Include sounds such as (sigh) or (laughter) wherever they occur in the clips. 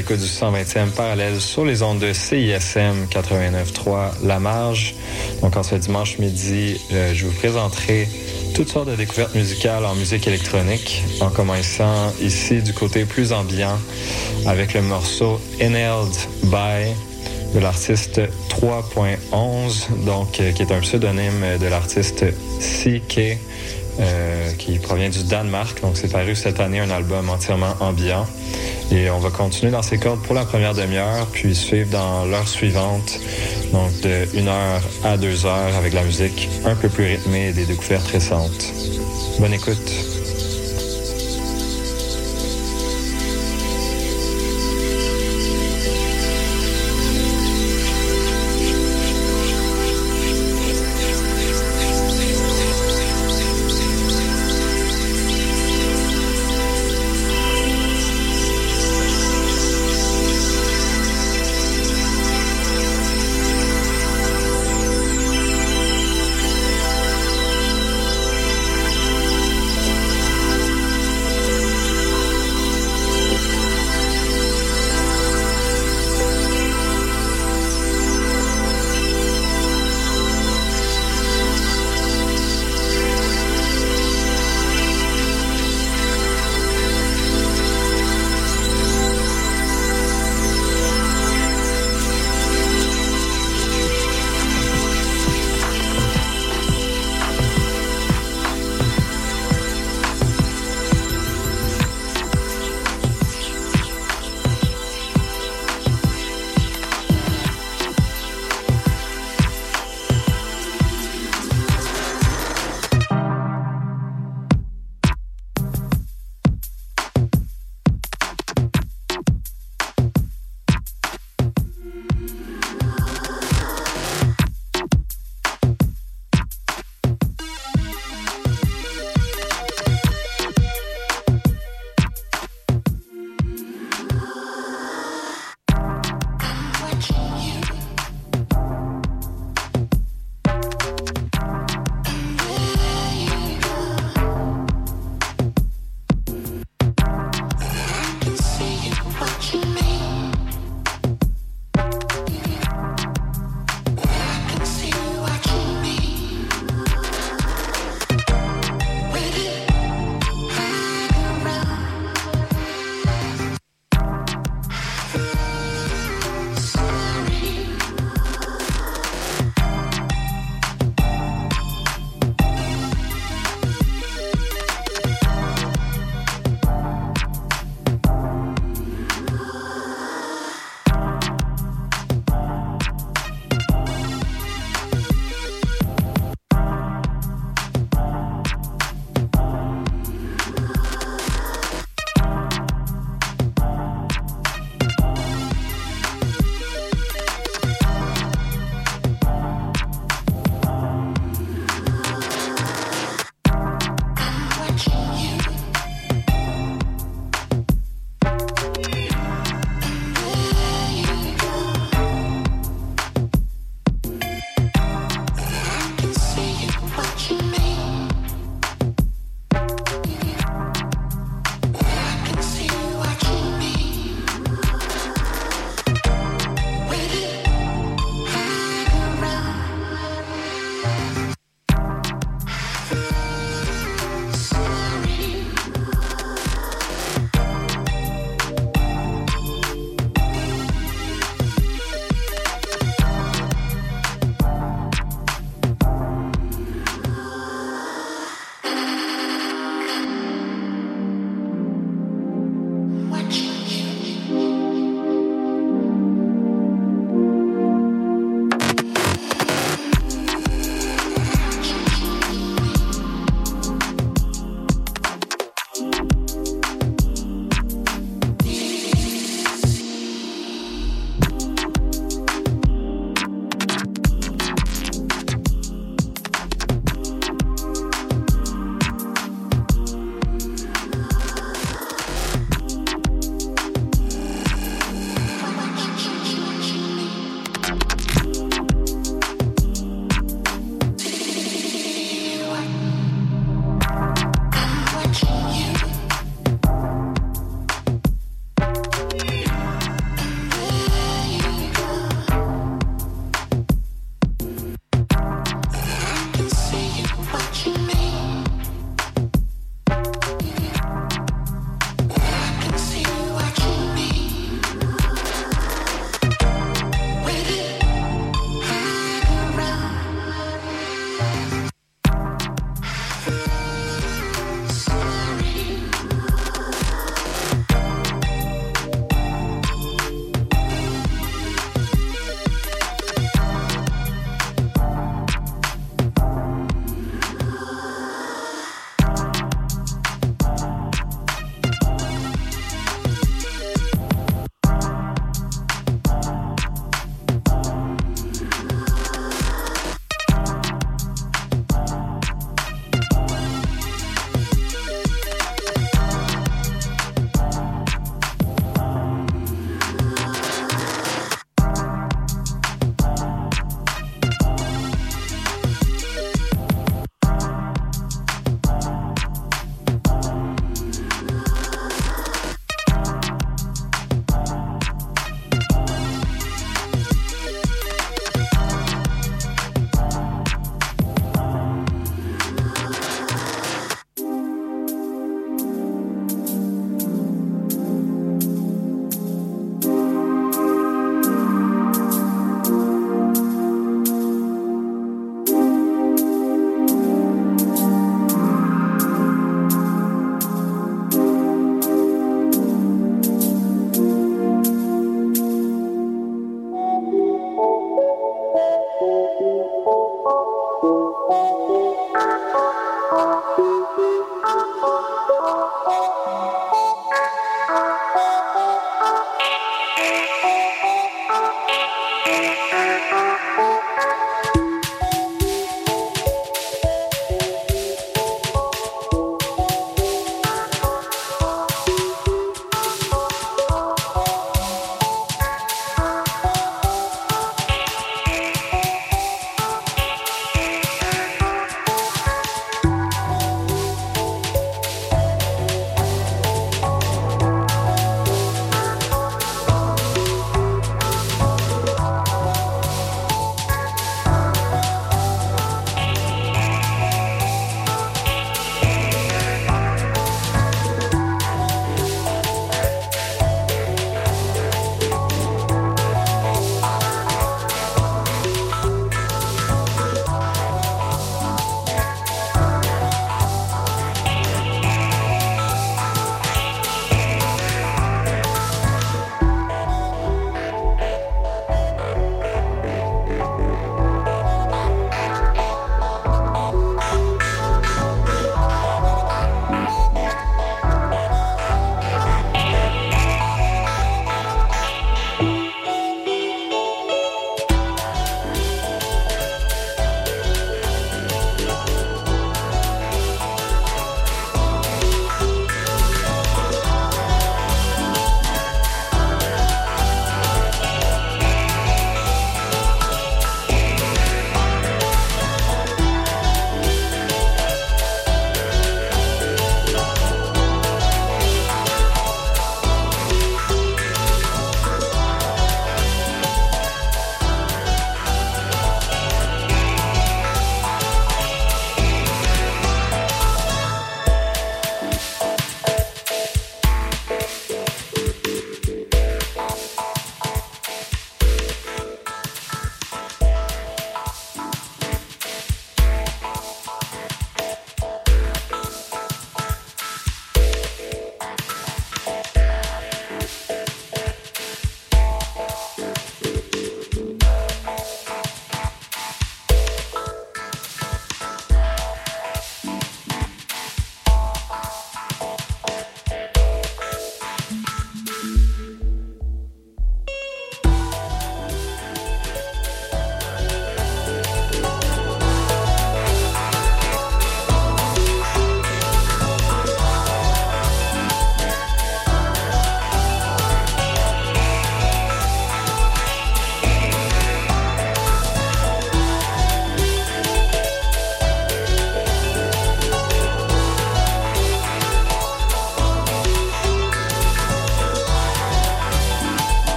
Du 120e parallèle sur les ondes de CISM 89.3 La Marge. Donc en ce dimanche midi, euh, je vous présenterai toutes sortes de découvertes musicales en musique électronique, en commençant ici du côté plus ambiant avec le morceau Inhaled by de l'artiste 3.11, donc euh, qui est un pseudonyme de l'artiste CK. Euh, qui provient du Danemark. Donc, c'est paru cette année un album entièrement ambiant. Et on va continuer dans ces cordes pour la première demi-heure, puis suivre dans l'heure suivante, donc de 1 heure à 2 heures avec la musique un peu plus rythmée et des découvertes récentes. Bonne écoute.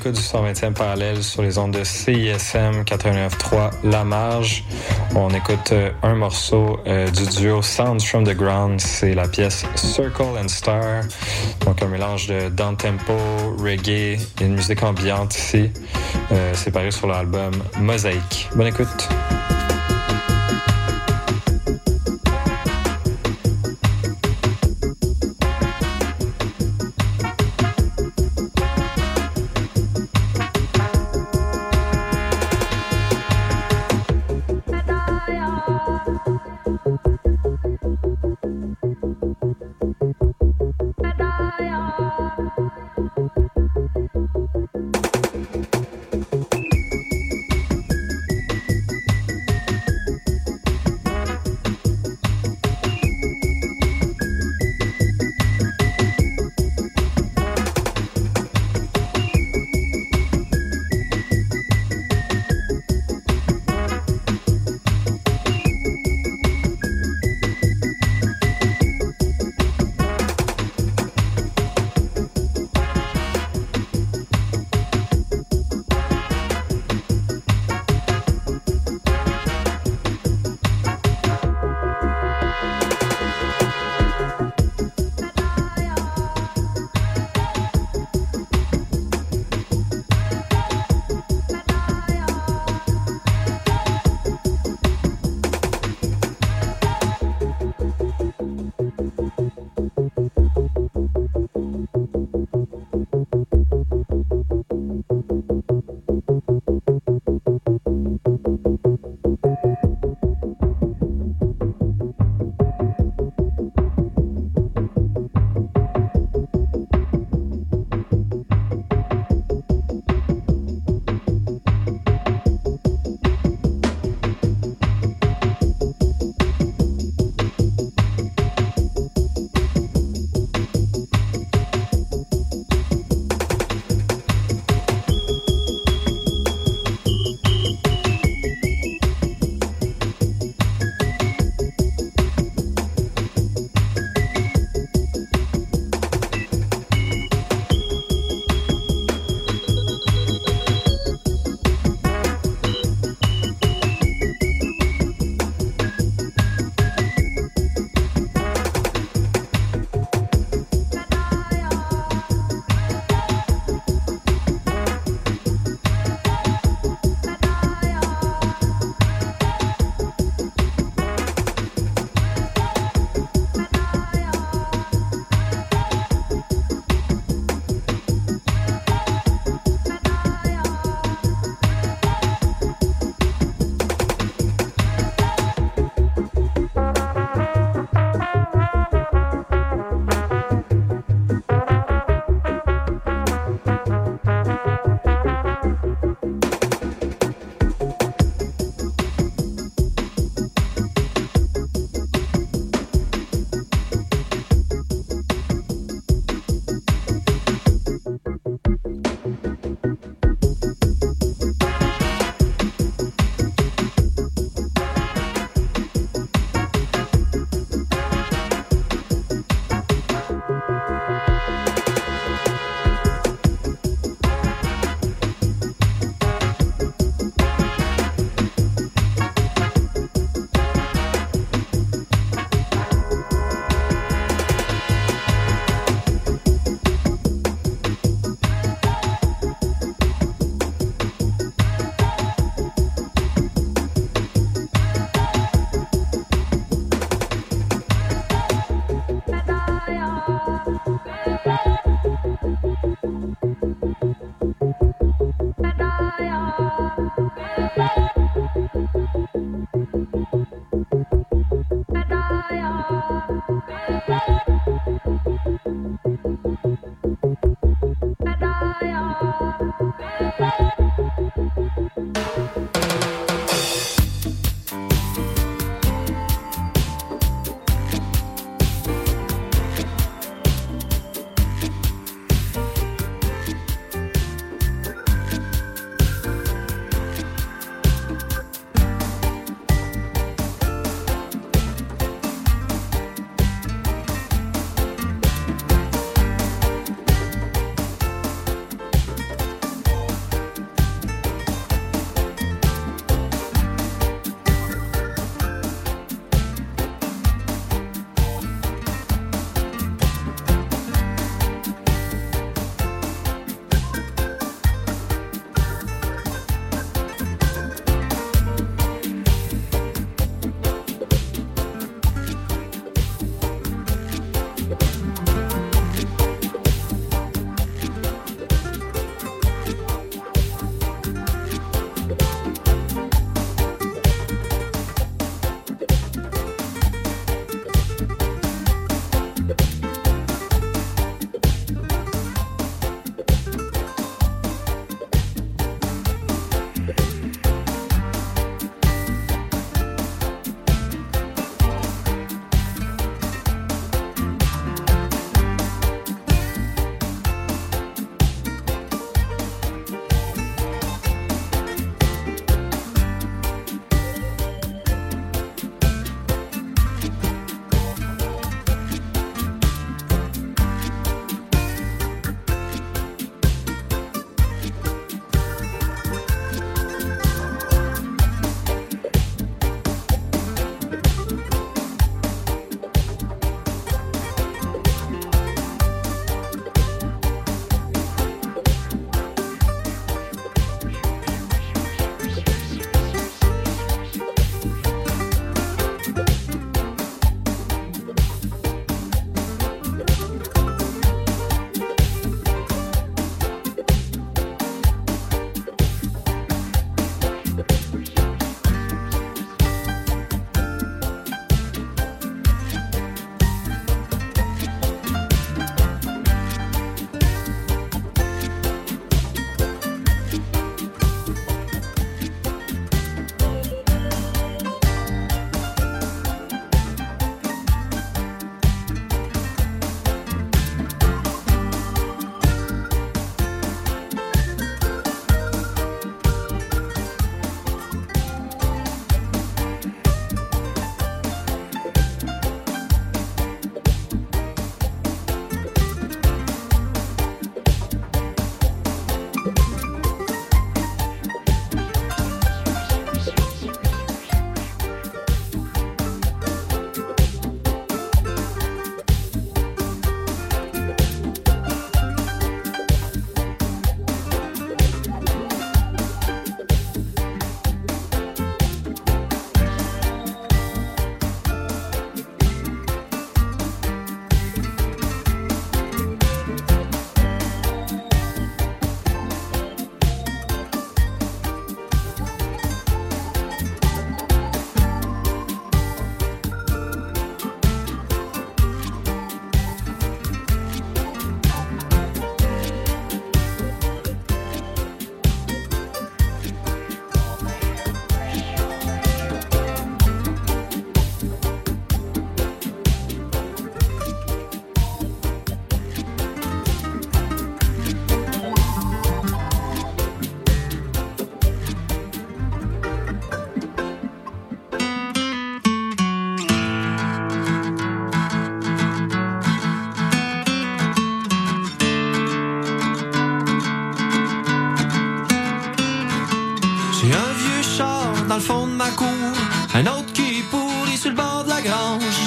L'écoute du 120e parallèle sur les ondes de CISM 89.3 La Marge. On écoute euh, un morceau euh, du duo Sounds from the Ground. C'est la pièce Circle and Star. Donc un mélange de down tempo, reggae et une musique ambiante ici. Euh, c'est paru sur l'album Mosaïque. Bonne écoute.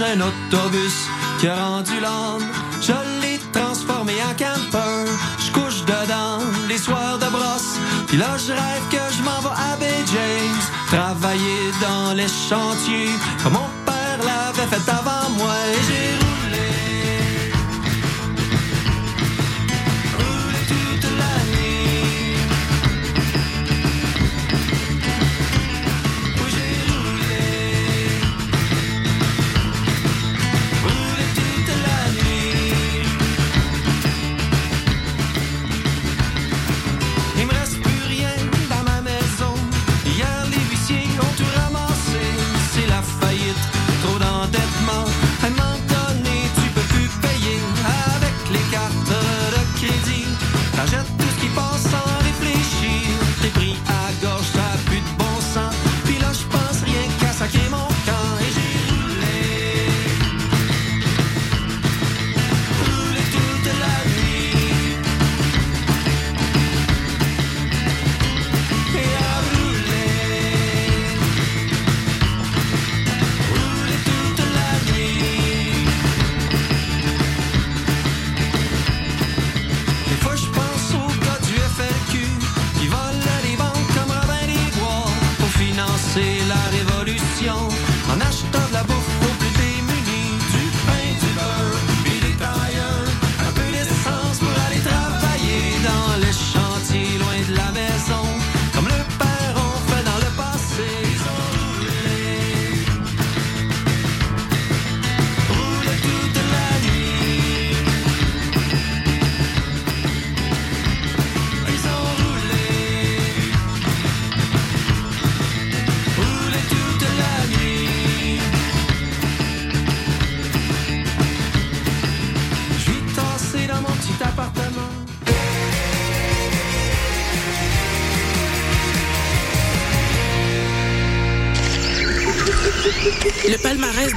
Un autobus qui a rendu l'âme. Je l'ai transformé en camper. Je couche dedans les soirs de brosse. Puis là, je rêve que je m'en vais à Bay James. Travailler dans les chantiers. Comme mon père l'avait fait avant moi. Et j'ai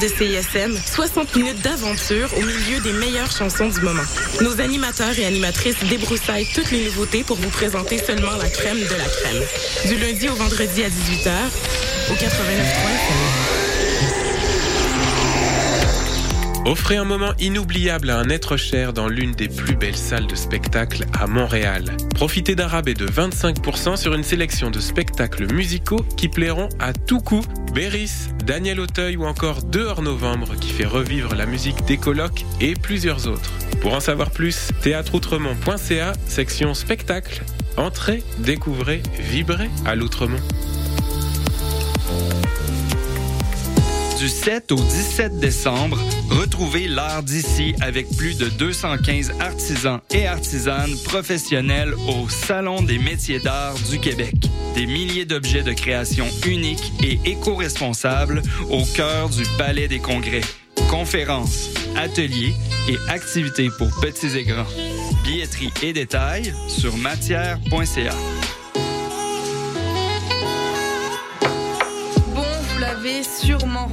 de CISM, 60 minutes d'aventure au milieu des meilleures chansons du moment. Nos animateurs et animatrices débroussaillent toutes les nouveautés pour vous présenter seulement la crème de la crème. Du lundi au vendredi à 18h, au 89.3 Offrez un moment inoubliable à un être cher dans l'une des plus belles salles de spectacle à Montréal. Profitez d'un rabais de 25% sur une sélection de spectacles musicaux qui plairont à tout coup. Béris, Daniel Auteuil ou encore Dehors Novembre qui fait revivre la musique des colocs et plusieurs autres. Pour en savoir plus, théâtreoutremont.ca, section spectacle. Entrez, découvrez, vibrez à l'Outremont. Du 7 au 17 décembre, retrouvez l'art d'ici avec plus de 215 artisans et artisanes professionnels au Salon des métiers d'art du Québec. Des milliers d'objets de création uniques et éco-responsables au cœur du Palais des Congrès. Conférences, ateliers et activités pour petits et grands. Billetterie et détails sur matière.ca.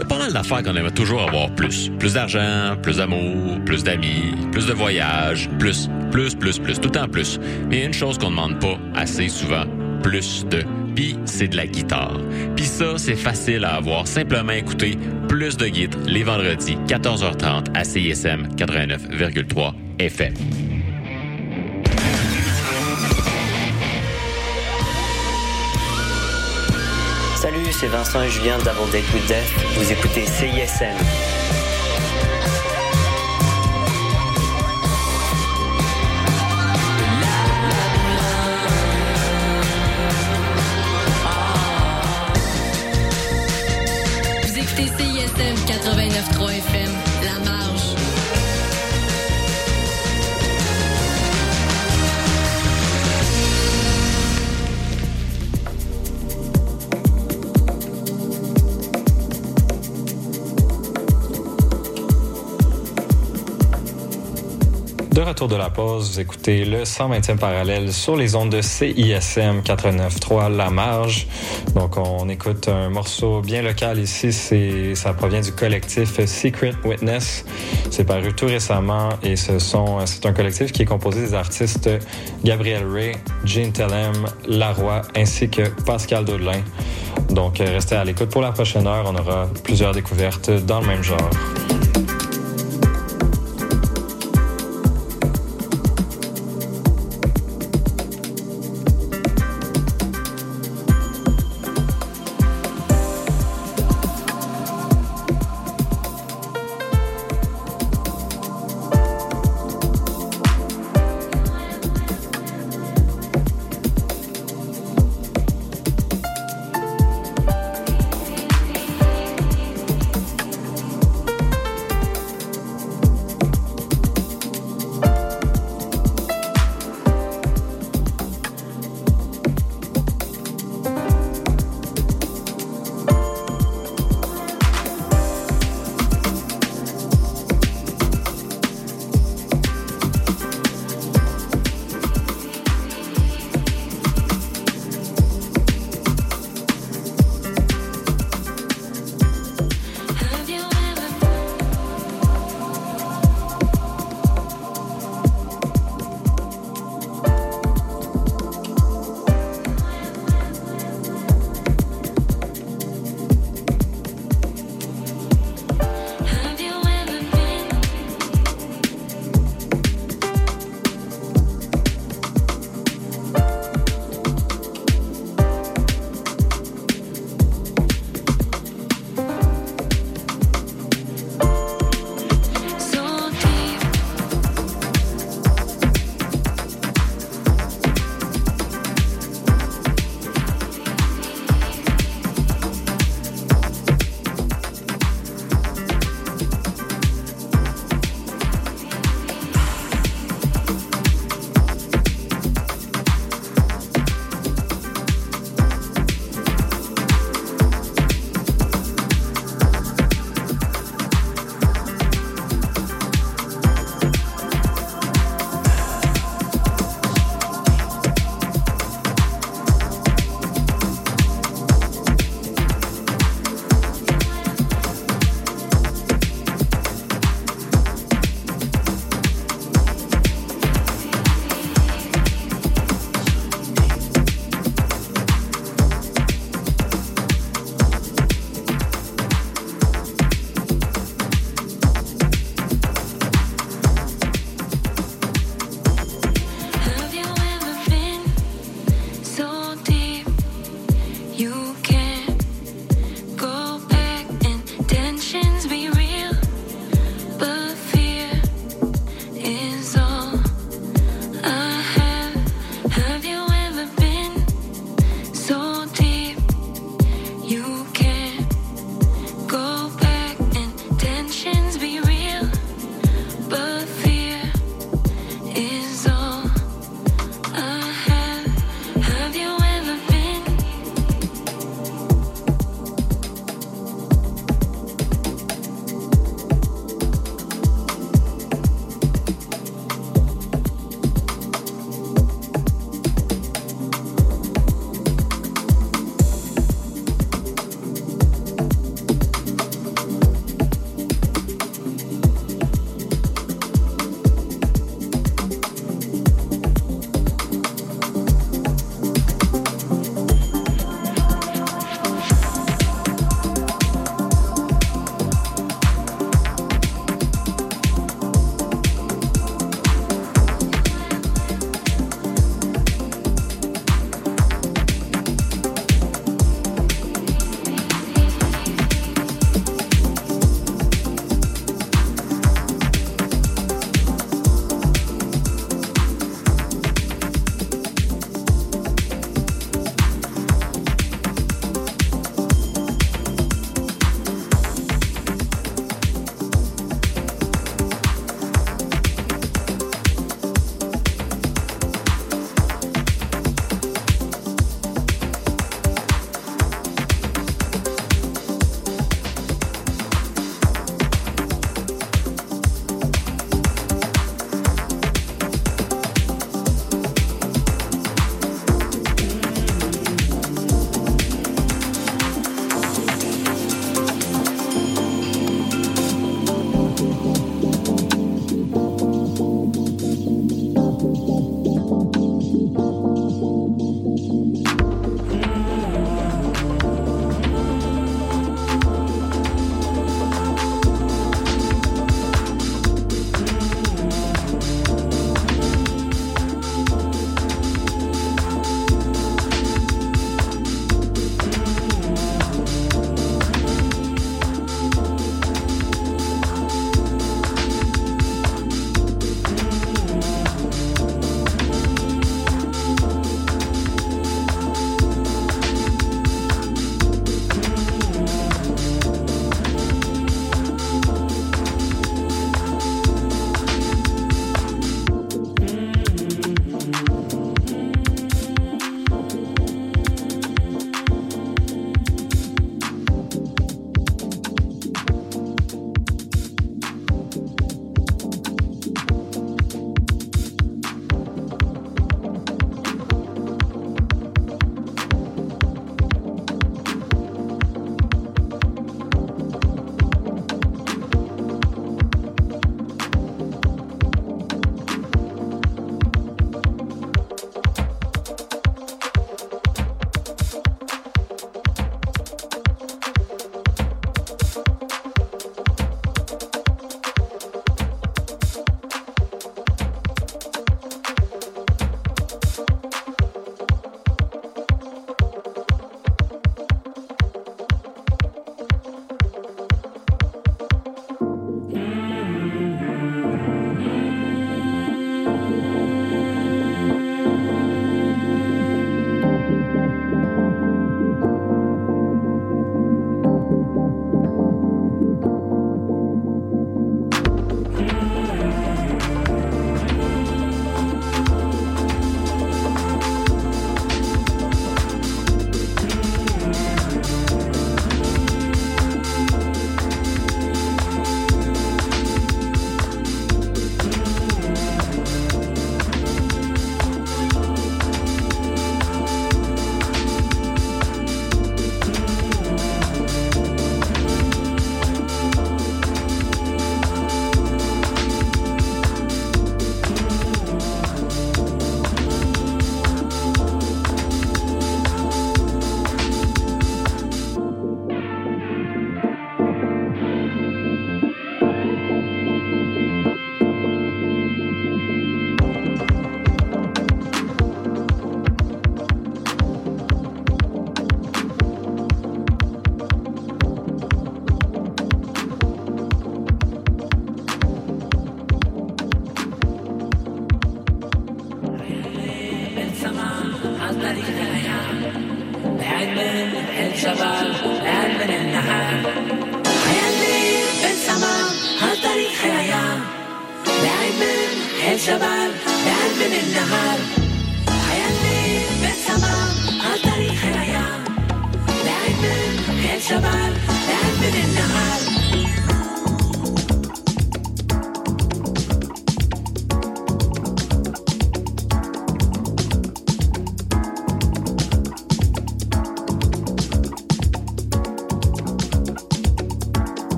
y a pas mal d'affaires qu'on aimerait toujours avoir plus. Plus d'argent, plus d'amour, plus d'amis, plus de voyages, plus, plus, plus, plus, tout temps plus. Mais une chose qu'on ne demande pas assez souvent, plus de. Puis c'est de la guitare. Puis ça, c'est facile à avoir. Simplement écouter plus de guides les vendredis 14h30 à CISM 89,3 FM. C'est Vincent et Julien d'Avant Date Death. Vous écoutez CISM. Vous écoutez CISM 89.3 FM. De retour de la pause, vous écoutez le 120e parallèle sur les ondes de CISM 89.3 La Marge. Donc, on écoute un morceau bien local ici. C'est, ça provient du collectif Secret Witness. C'est paru tout récemment et ce sont, c'est un collectif qui est composé des artistes Gabriel Ray, Jean Tellem, Laroy ainsi que Pascal Daudelin. Donc, restez à l'écoute pour la prochaine heure. On aura plusieurs découvertes dans le même genre.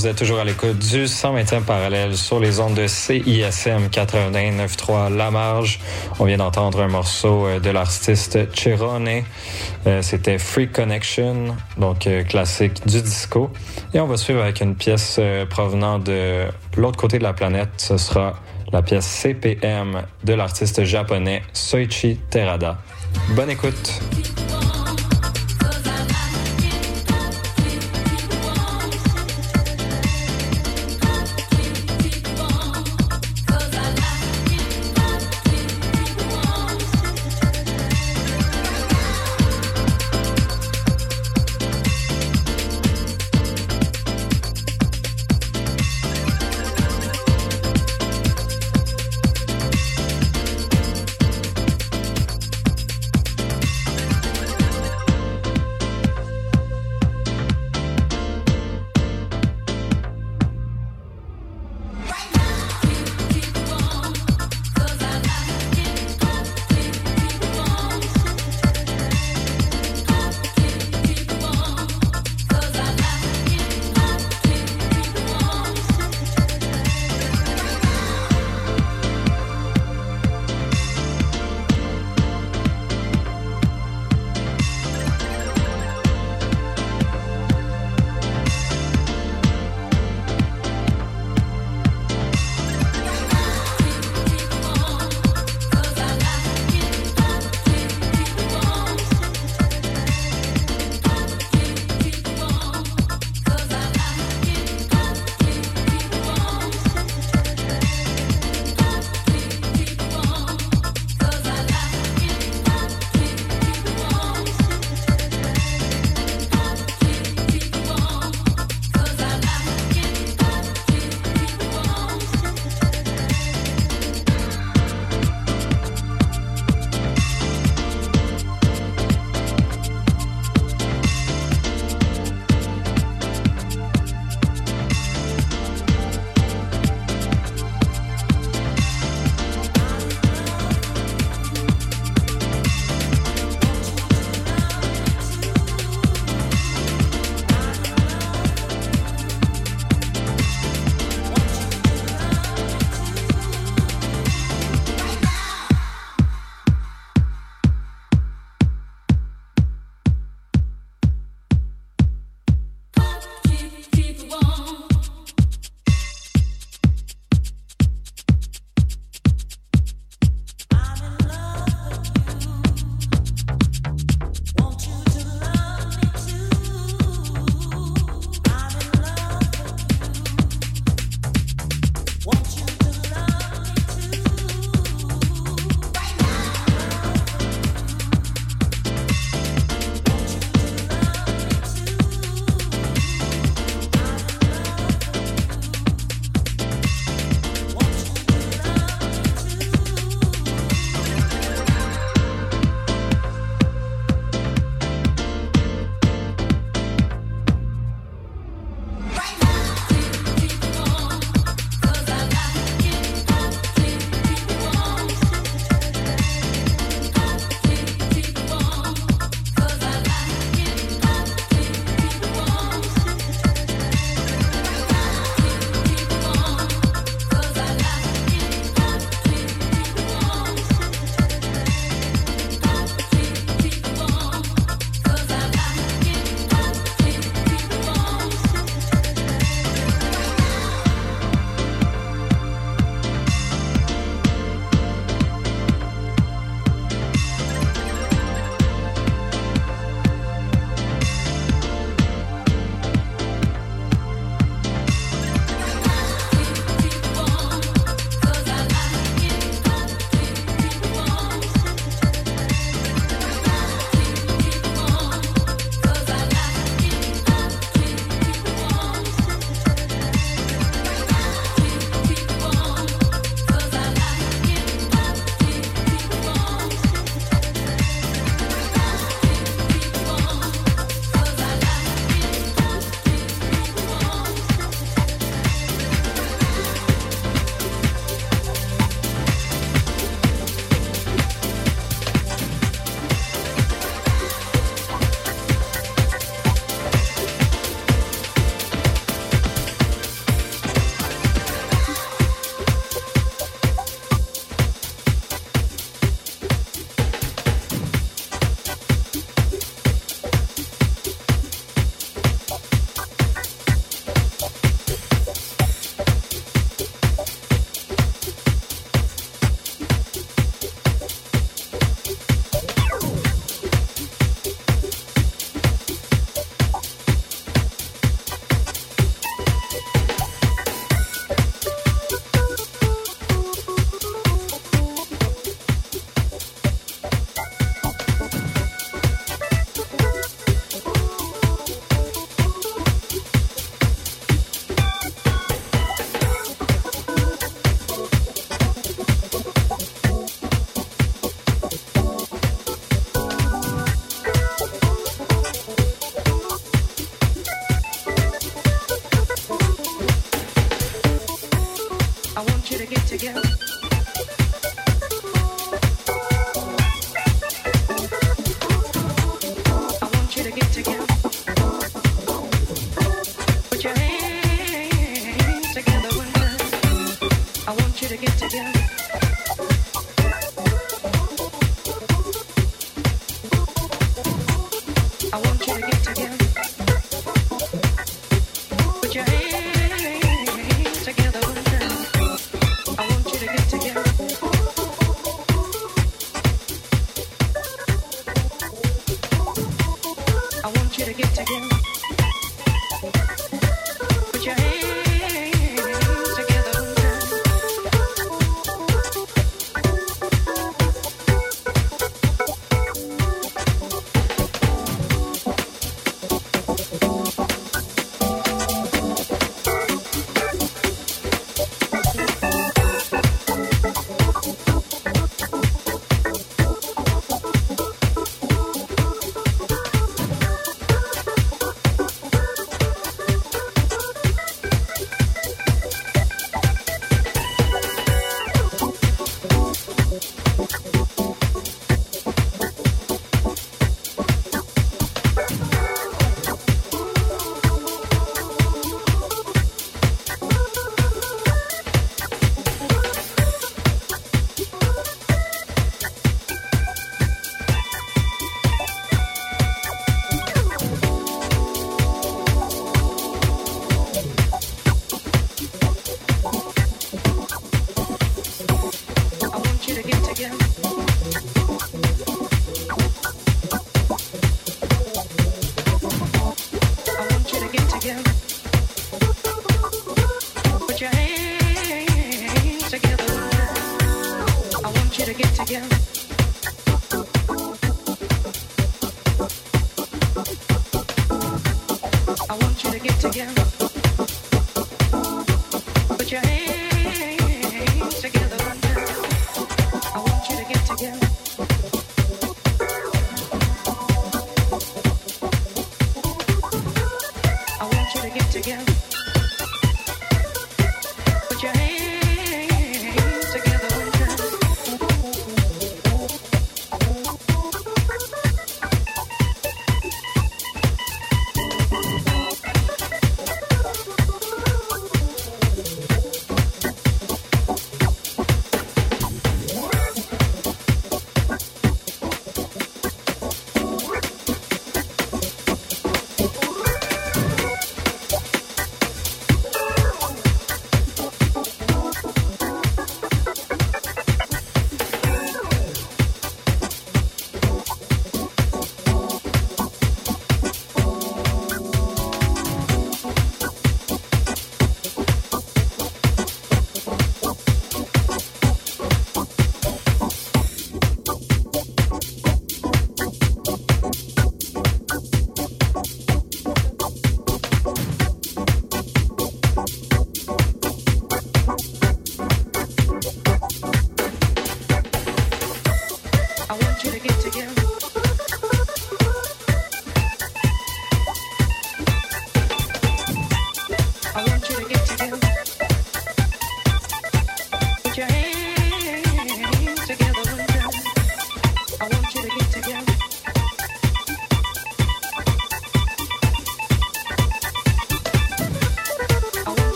Vous êtes toujours à l'écoute du 120e parallèle sur les ondes de CISM 89.3 La Marge. On vient d'entendre un morceau euh, de l'artiste Chirone. Euh, C'était Free Connection, donc euh, classique du disco. Et on va suivre avec une pièce provenant de l'autre côté de la planète. Ce sera la pièce CPM de l'artiste japonais Soichi Terada. Bonne écoute.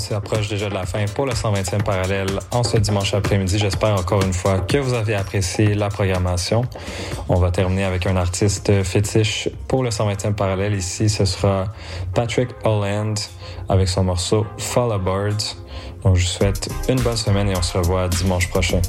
Alors, on s'approche déjà de la fin pour le 120e parallèle en ce dimanche après-midi. J'espère encore une fois que vous avez apprécié la programmation. On va terminer avec un artiste fétiche pour le 120e parallèle. Ici, ce sera Patrick Holland avec son morceau Fall Aboard. Donc, je vous souhaite une bonne semaine et on se revoit dimanche prochain.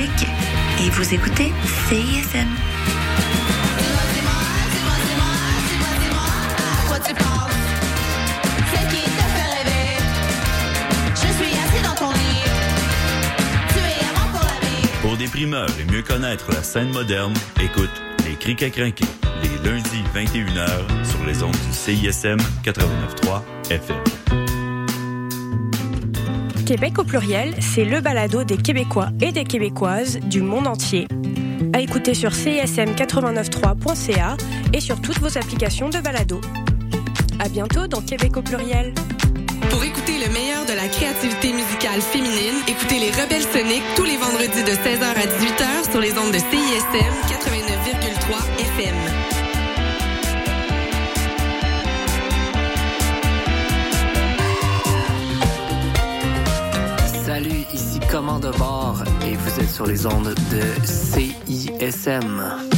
Et vous écoutez CISM. Pour la. Pour des primeurs et mieux connaître la scène moderne, écoute Cric à crinquer, les lundis 21h sur les ondes du CISM 89.3 FM. Québec au pluriel, c'est le balado des Québécois et des Québécoises du monde entier. À écouter sur cism893.ca et sur toutes vos applications de balado. À bientôt dans Québec au pluriel. Pour écouter le meilleur de la créativité musicale féminine, écoutez les Rebelles Soniques tous les vendredis de 16h à 18h sur les ondes de CISM 89,3 FM. Commande bord et vous êtes sur les ondes de CISM.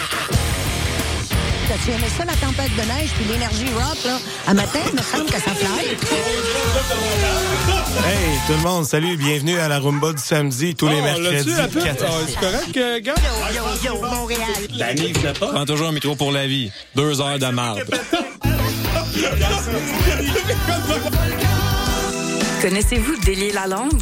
T'as-tu aimé ça, la tempête de neige puis l'énergie rock, là? À matin, il me semble que ça fly. Hey, tout le monde, salut, bienvenue à la Rumba du samedi, tous les Oh, mercredis. l'as-tu, la pub? 14. Ah, c'est correct, euh, gars? Yo, yo, Montréal. L'année, je pas. Prends toujours un micro pour la vie. Deux heures de marde. (laughs) Connaissez-vous Délier la langue?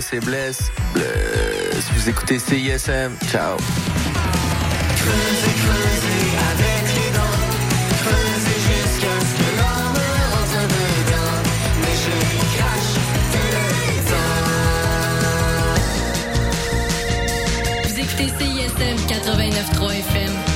C'est Bless. Bless. Vous écoutez CISM. Ciao. Vous écoutez CISM 89.3 FM.